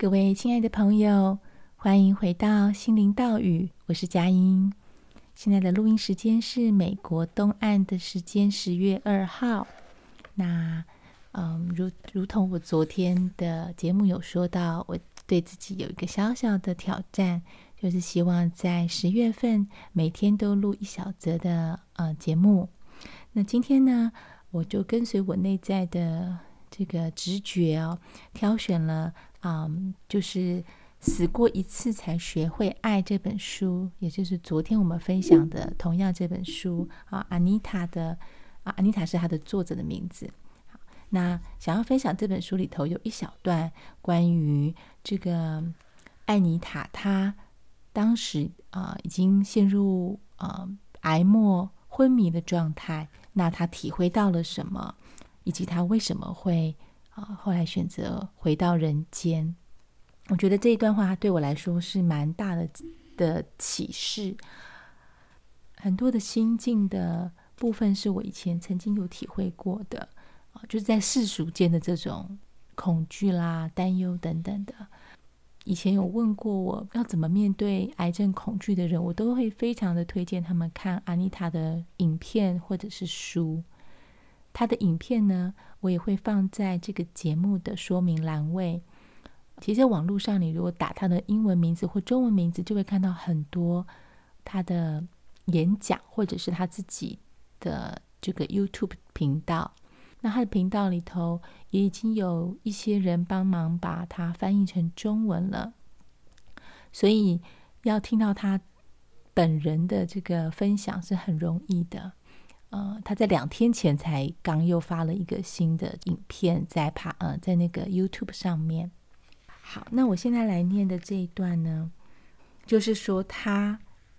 各位亲爱的朋友，欢迎回到心灵道语，我是佳音。现在的录音时间是美国东岸的时间十月二号。那，嗯，如如同我昨天的节目有说到，我对自己有一个小小的挑战，就是希望在十月份每天都录一小则的呃节目。那今天呢，我就跟随我内在的这个直觉哦，挑选了、嗯，就是。死过一次才学会爱这本书，也就是昨天我们分享的同样这本书啊，安妮塔的啊，安妮塔是她的作者的名字。好，那想要分享这本书里头有一小段关于这个艾妮塔，她当时啊已经陷入啊癌末昏迷的状态，那她体会到了什么，以及她为什么会后来选择回到人间。我觉得这一段话对我来说是蛮大的的启示，很多的心境的部分是我以前曾经有体会过的啊，就是在世俗间的这种恐惧啦、担忧等等的。以前有问过我要怎么面对癌症恐惧的人，我都会非常的推荐他们看安妮塔的影片或者是书。他的影片呢，我也会放在这个节目的说明栏位。其实，在网络上，你如果打他的英文名字或中文名字，就会看到很多他的演讲，或者是他自己的这个 YouTube 频道。那他的频道里头也已经有一些人帮忙把它翻译成中文了，所以要听到他本人的这个分享是很容易的。呃，他在两天前才刚又发了一个新的影片在爬呃在那个 YouTube 上面。好，那我现在来念的这一段呢，就是说他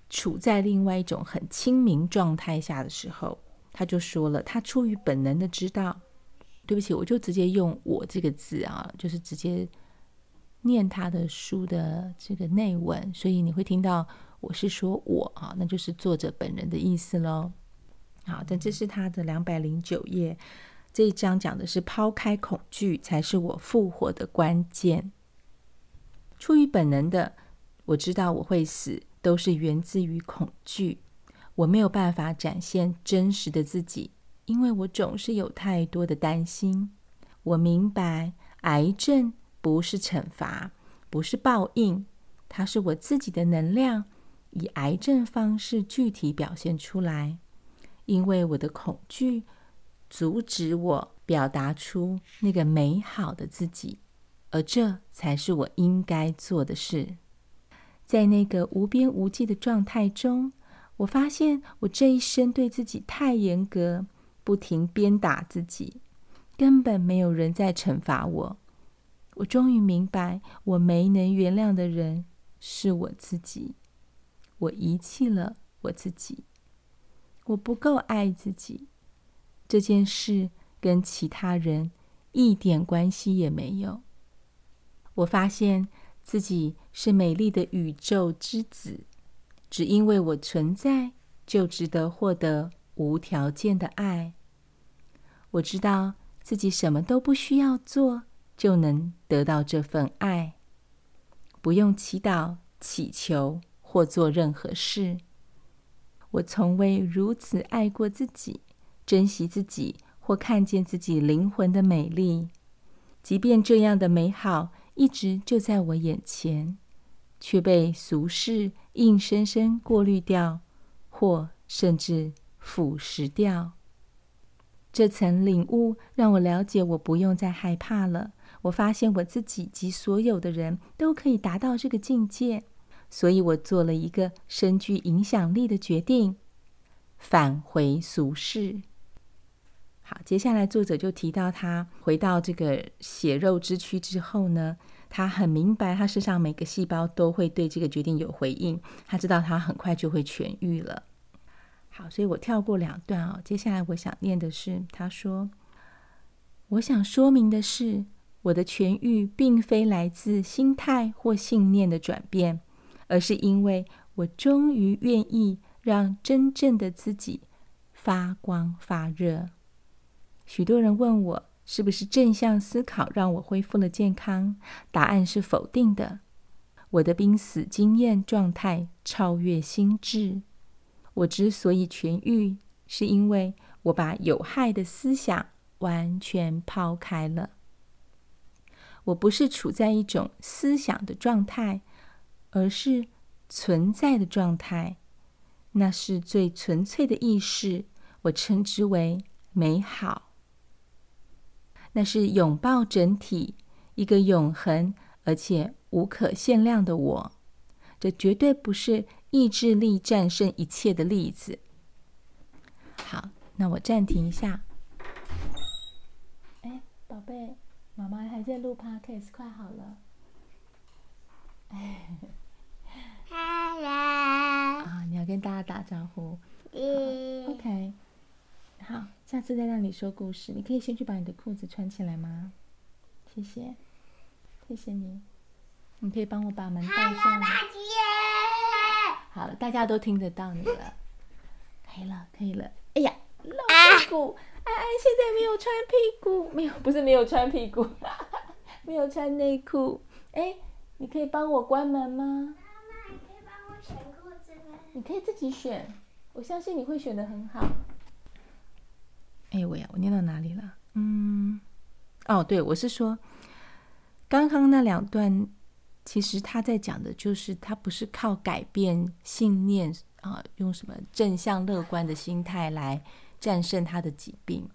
处在另外一种很清明状态下的时候，他就说了，他出于本能的知道，对不起，我就直接用我这个字啊，就是直接念他的书的这个内文，所以你会听到我是说我啊，那就是作者本人的意思喽。好，但这是他的两百零九页，这一章讲的是抛开恐惧才是我复活的关键。出于本能的，我知道我会死，都是源自于恐惧。我没有办法展现真实的自己，因为我总是有太多的担心。我明白，癌症不是惩罚，不是报应，它是我自己的能量，以癌症方式具体表现出来。因为我的恐惧阻止我表达出那个美好的自己。而这才是我应该做的事。在那个无边无际的状态中，我发现我这一生对自己太严格，不停鞭打自己，根本没有人在惩罚我。我终于明白，我没能原谅的人是我自己。我遗弃了我自己，我不够爱自己。这件事跟其他人一点关系也没有。我发现自己是美丽的宇宙之子，只因为我存在，就值得获得无条件的爱。我知道自己什么都不需要做，就能得到这份爱，不用祈祷、祈求或做任何事。我从未如此爱过自己，珍惜自己，或看见自己灵魂的美丽，即便这样的美好。一直就在我眼前，却被俗世硬生生过滤掉，或甚至腐蚀掉。这层领悟让我了解，我不用再害怕了。我发现我自己及所有的人都可以达到这个境界，所以我做了一个深具影响力的决定：返回俗世。好，接下来作者就提到，他回到这个血肉之躯之后呢，他很明白，他身上每个细胞都会对这个决定有回应。他知道他很快就会痊愈了。好，所以我跳过两段啊。接下来我想念的是，他说：“我想说明的是，我的痊愈并非来自心态或信念的转变，而是因为我终于愿意让真正的自己发光发热。”许多人问我是不是正向思考让我恢复了健康？答案是否定的。我的濒死经验状态超越心智。我之所以痊愈，是因为我把有害的思想完全抛开了。我不是处在一种思想的状态，而是存在的状态。那是最纯粹的意识，我称之为美好。那是拥抱整体，一个永恒而且无可限量的我。这绝对不是意志力战胜一切的例子。好，那我暂停一下。哎，宝贝，妈妈还在录 podcast，快好了。哎，哈喽。啊，你要跟大家打招呼。嗯。OK。好，下次再让你说故事。你可以先去把你的裤子穿起来吗？谢谢，谢谢你。你可以帮我把门带上吗？好了，大家都听得到你了。可以了，可以了。哎呀，露屁股！安安现在没有穿屁股，没有，不是没有穿屁股，没有穿内裤。哎，你可以帮我关门吗？妈妈，你可以帮我选裤子吗？你可以自己选，我相信你会选得很好。哎呦喂呀，我念到哪里了？嗯，哦，对，我是说，刚刚那两段，其实他在讲的就是，他不是靠改变信念啊，用什么正向乐观的心态来战胜他的疾病，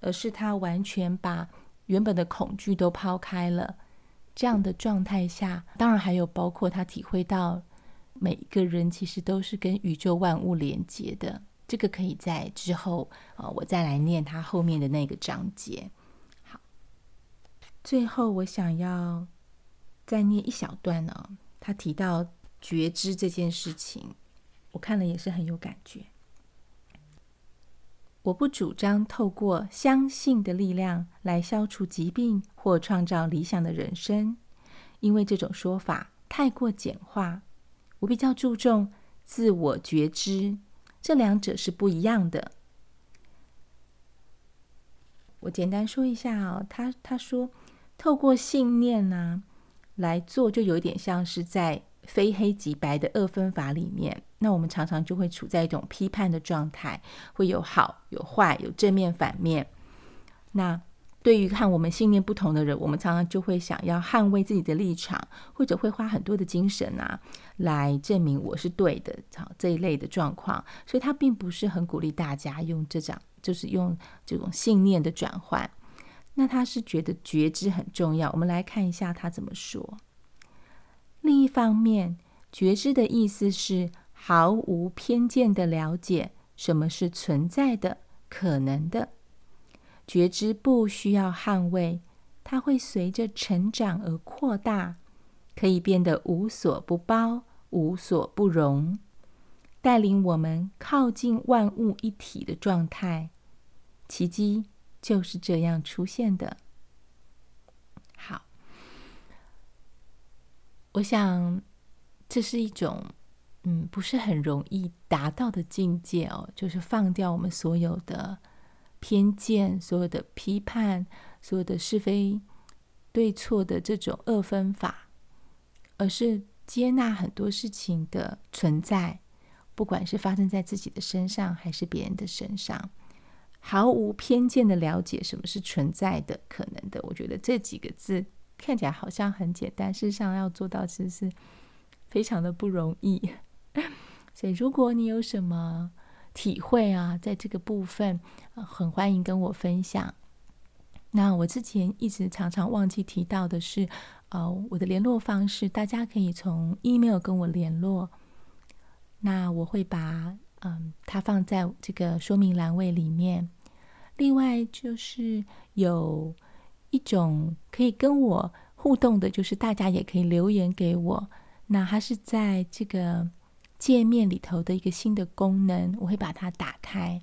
而是他完全把原本的恐惧都抛开了。这样的状态下，当然还有包括他体会到每一个人其实都是跟宇宙万物连接的。这个可以在之后啊，我再来念他后面的那个章节。好，最后我想要再念一小段呢。他提到觉知这件事情，我看了也是很有感觉。我不主张透过相信的力量来消除疾病或创造理想的人生，因为这种说法太过简化。我比较注重自我觉知。这两者是不一样的。我简单说一下哦，他他说，透过信念呢来做，就有点像是在非黑即白的二分法里面。那我们常常就会处在一种批判的状态，会有好有坏，有正面反面。那对于看我们信念不同的人，我们常常就会想要捍卫自己的立场，或者会花很多的精神啊，来证明我是对的，好这一类的状况。所以他并不是很鼓励大家用这种，就是用这种信念的转换。那他是觉得觉知很重要。我们来看一下他怎么说。另一方面，觉知的意思是毫无偏见的了解什么是存在的、可能的。觉知不需要捍卫，它会随着成长而扩大，可以变得无所不包、无所不容，带领我们靠近万物一体的状态。奇迹就是这样出现的。好，我想这是一种嗯，不是很容易达到的境界哦，就是放掉我们所有的。偏见，所有的批判，所有的是非对错的这种二分法，而是接纳很多事情的存在，不管是发生在自己的身上还是别人的身上，毫无偏见的了解什么是存在的、可能的。我觉得这几个字看起来好像很简单，事实上要做到其实是非常的不容易。所以，如果你有什么，体会啊，在这个部分，很欢迎跟我分享。那我之前一直常常忘记提到的是，呃，我的联络方式，大家可以从 email 跟我联络。那我会把嗯，它放在这个说明栏位里面。另外就是有一种可以跟我互动的，就是大家也可以留言给我。那它是在这个。界面里头的一个新的功能，我会把它打开。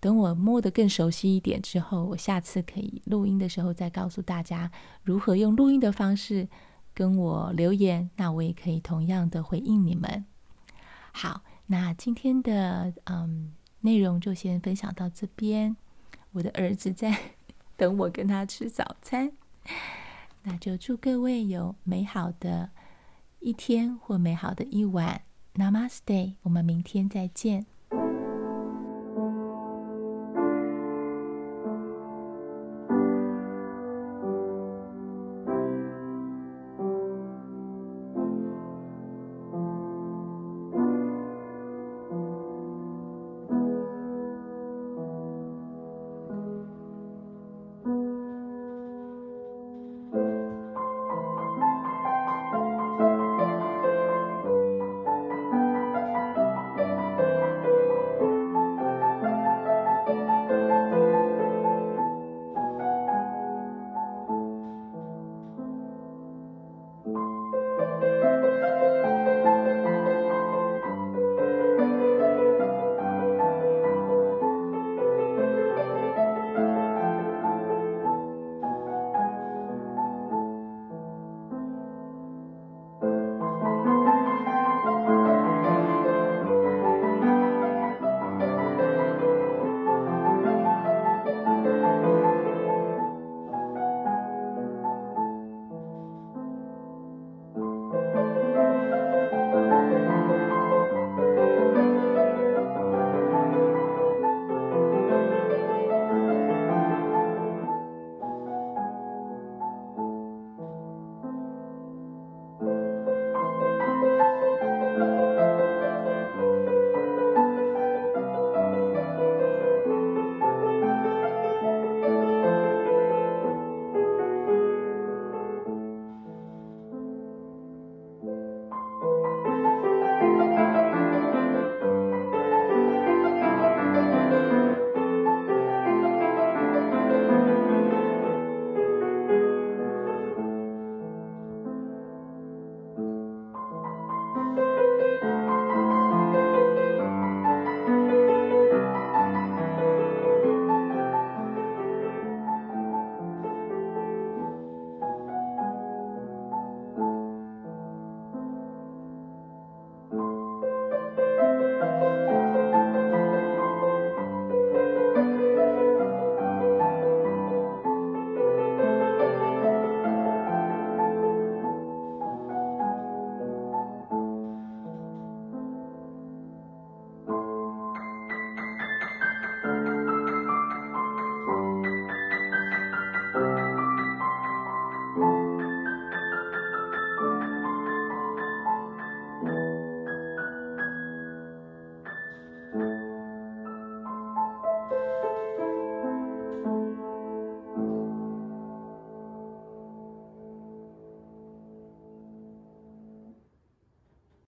等我摸得更熟悉一点之后，我下次可以录音的时候再告诉大家如何用录音的方式跟我留言。那我也可以同样的回应你们。好，那今天的嗯内容就先分享到这边。我的儿子在等我跟他吃早餐。那就祝各位有美好的一天或美好的一晚。Namaste，我们明天再见。